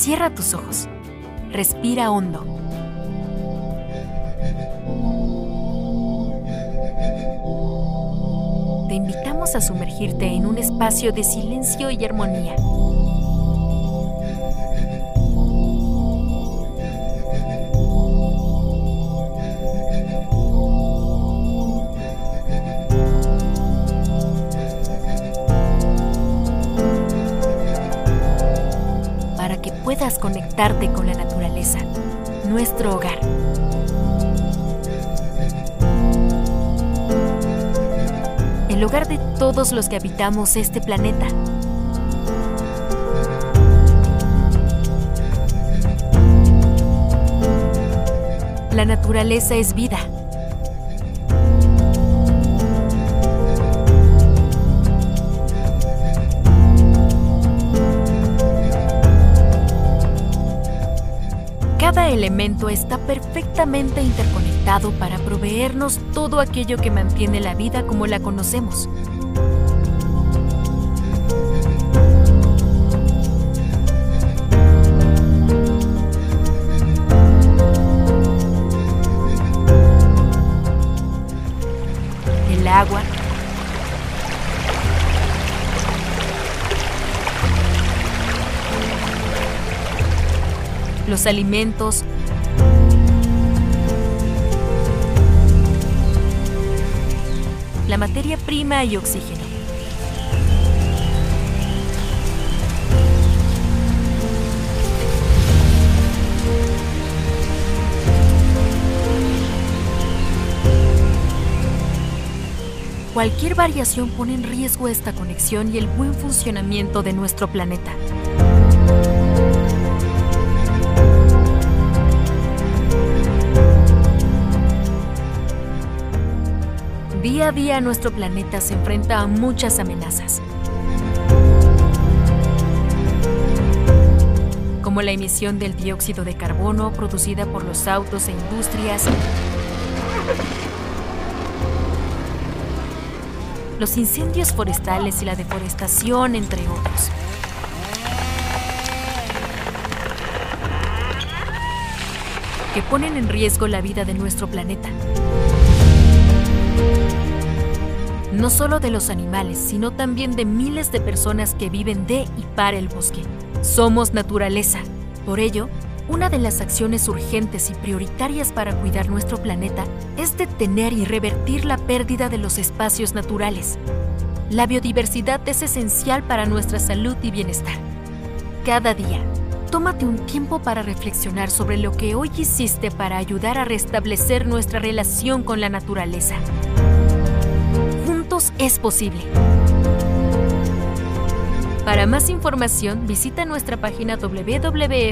Cierra tus ojos. Respira hondo. Te invitamos a sumergirte en un espacio de silencio y armonía. Puedas conectarte con la naturaleza, nuestro hogar. el hogar de todos los que habitamos este planeta. La naturaleza es vida. Elemento está perfectamente interconectado para proveernos todo aquello que mantiene la vida como la conocemos. Los alimentos, la materia prima y oxígeno. Cualquier variación pone en riesgo esta conexión y el buen funcionamiento de nuestro planeta. Día a día nuestro planeta se enfrenta a muchas amenazas, como la emisión del dióxido de carbono producida por los autos e industrias, los incendios forestales y la deforestación, entre otros. que ponen en riesgo la vida de nuestro planeta. No solo de los animales, sino también de miles de personas que viven de y para el bosque. Somos naturaleza. Por ello, una de las acciones urgentes y prioritarias para cuidar nuestro planeta es detener y revertir la pérdida de los espacios naturales. La biodiversidad es esencial para nuestra salud y bienestar. Cada día, tómate un tiempo para reflexionar sobre lo que hoy hiciste para ayudar a restablecer nuestra relación con la naturaleza. Es posible. Para más información, visita nuestra página www.org.bo.